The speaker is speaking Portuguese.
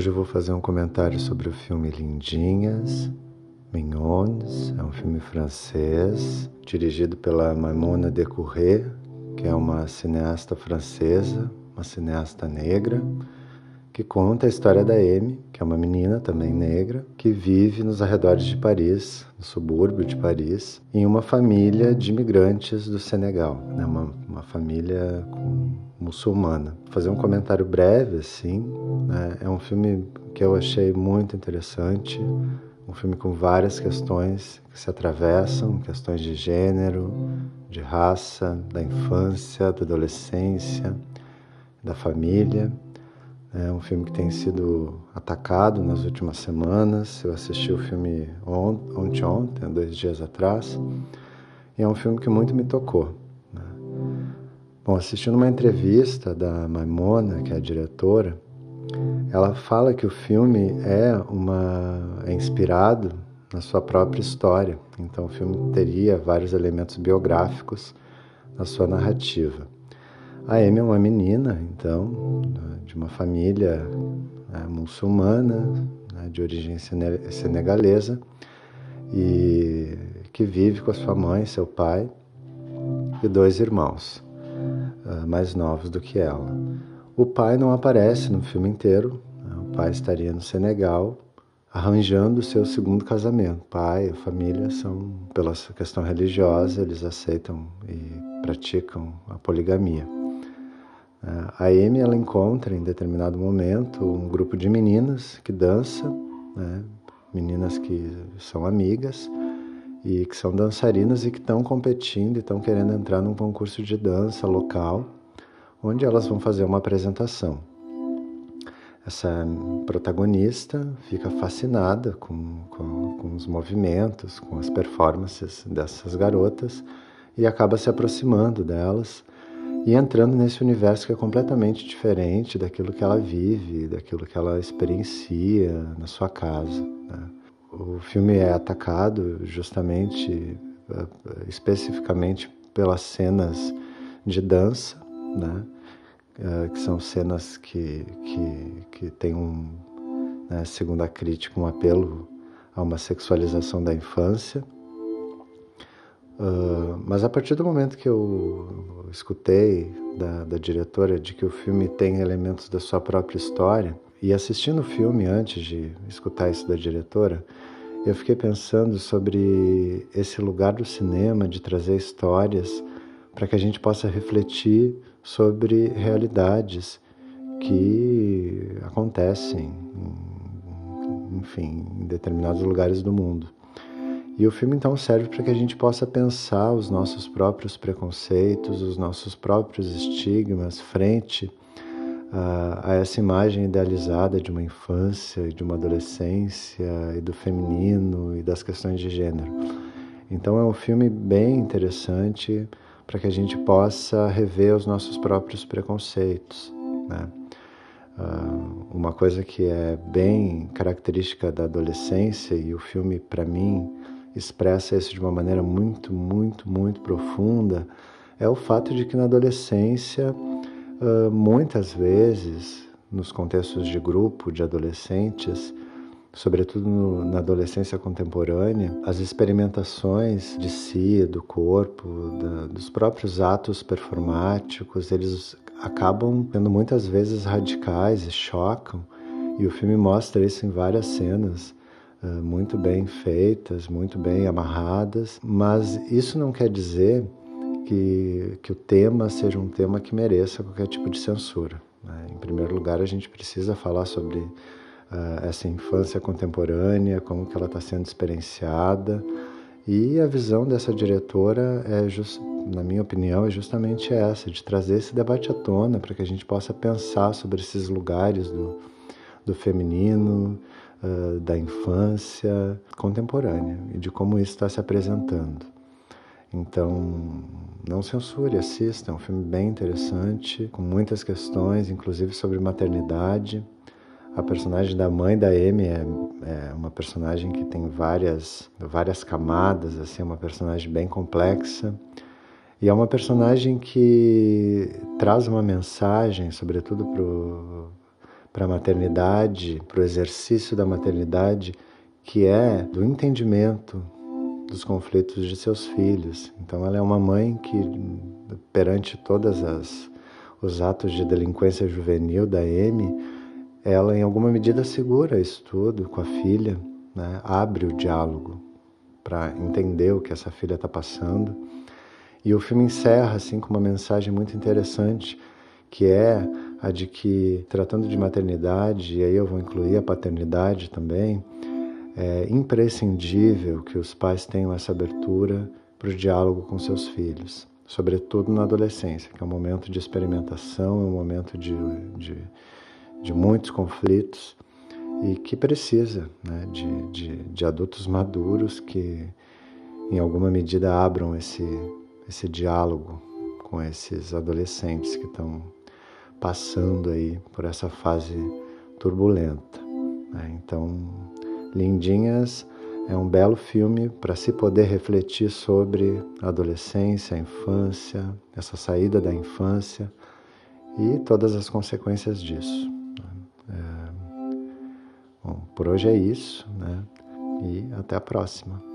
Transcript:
Hoje eu vou fazer um comentário sobre o filme Lindinhas, Mignons, é um filme francês, dirigido pela Maimona de Courret, que é uma cineasta francesa, uma cineasta negra, que conta a história da Amy, que é uma menina também negra, que vive nos arredores de Paris, no subúrbio de Paris, em uma família de imigrantes do Senegal, né? uma, uma família muçulmana. Vou fazer um comentário breve, assim, né? é um filme que eu achei muito interessante, um filme com várias questões que se atravessam, questões de gênero, de raça, da infância, da adolescência, da família. É um filme que tem sido atacado nas últimas semanas. Eu assisti o filme ontem, ontem, dois dias atrás, e é um filme que muito me tocou. Né? Bom, assistindo uma entrevista da Maimona, que é a diretora, ela fala que o filme é uma é inspirado na sua própria história. Então, o filme teria vários elementos biográficos na sua narrativa. A Amy é uma menina, então, de uma família né, muçulmana, né, de origem senegalesa, e que vive com a sua mãe, seu pai e dois irmãos uh, mais novos do que ela. O pai não aparece no filme inteiro, né, o pai estaria no Senegal arranjando o seu segundo casamento. Pai e família são, pela questão religiosa, eles aceitam e praticam a poligamia. A Amy ela encontra em determinado momento um grupo de meninas que dança, né? meninas que são amigas e que são dançarinas e que estão competindo e estão querendo entrar num concurso de dança local, onde elas vão fazer uma apresentação. Essa protagonista fica fascinada com, com, com os movimentos, com as performances dessas garotas e acaba se aproximando delas e entrando nesse universo que é completamente diferente daquilo que ela vive, daquilo que ela experiencia na sua casa. Né? O filme é atacado justamente, eh, especificamente pelas cenas de dança, né? Eh, que são cenas que, que, que têm um, né, segundo a crítica, um apelo a uma sexualização da infância Uh, mas a partir do momento que eu escutei da, da, diretora de que o filme tem elementos da sua própria história, e assistindo o filme antes de escutar isso da diretora, eu fiquei pensando sobre esse lugar do cinema de trazer histórias para que a gente possa refletir sobre realidades que acontecem, enfim, em determinados lugares do mundo. E o filme então serve para que a gente possa pensar os nossos próprios preconceitos, os nossos próprios estigmas frente a, a essa imagem idealizada de uma infância, de uma adolescência e do feminino e das questões de gênero. Então é um filme bem interessante para que a gente possa rever os nossos próprios preconceitos. Né? Uh, uma coisa que é bem característica da adolescência e o filme para mim expressa isso de uma maneira muito, muito, muito profunda é o fato de que na adolescência, muitas vezes, nos contextos de grupo de adolescentes, sobretudo na adolescência contemporânea, as experimentações de si, do corpo, dos próprios atos performáticos, eles acabam sendo muitas vezes radicais e chocam, e o filme mostra isso em várias cenas muito bem feitas, muito bem amarradas, mas isso não quer dizer que, que o tema seja um tema que mereça qualquer tipo de censura. Né? Em primeiro lugar, a gente precisa falar sobre uh, essa infância contemporânea, como que ela está sendo experienciada, e a visão dessa diretora é, just, na minha opinião, é justamente essa, de trazer esse debate à tona para que a gente possa pensar sobre esses lugares do, do feminino, uh, da infância contemporânea e de como isso está se apresentando. Então, não censure, assista, é um filme bem interessante, com muitas questões, inclusive sobre maternidade. A personagem da mãe da Amy é, é, uma personagem que tem várias, várias camadas, assim, é uma personagem bem complexa. E é uma personagem que traz uma mensagem, sobretudo para a maternidade, para o exercício da maternidade, que é do entendimento dos conflitos de seus filhos. Então ela é uma mãe que perante todas as os atos de delinquência juvenil da Amy, ela em alguma medida segura isso tudo com a filha, né? abre o diálogo para entender o que essa filha está passando. E o filme encerra assim com uma mensagem muito interessante, que é a de que, tratando de maternidade, e aí eu vou incluir a paternidade também, é imprescindível que os pais tenham essa abertura para o diálogo com seus filhos, sobretudo na adolescência, que é um momento de experimentação, é um momento de, de, de muitos conflitos e que precisa né, de, de, de adultos maduros que, em alguma medida, abram esse, esse diálogo com esses adolescentes que estão passando aí por essa fase turbulenta. Né? Então, Lindinhas é um belo filme para se poder refletir sobre a adolescência, a infância, essa saída da infância e todas as consequências disso. Né? É... Bom, por hoje é isso, né? E até a próxima.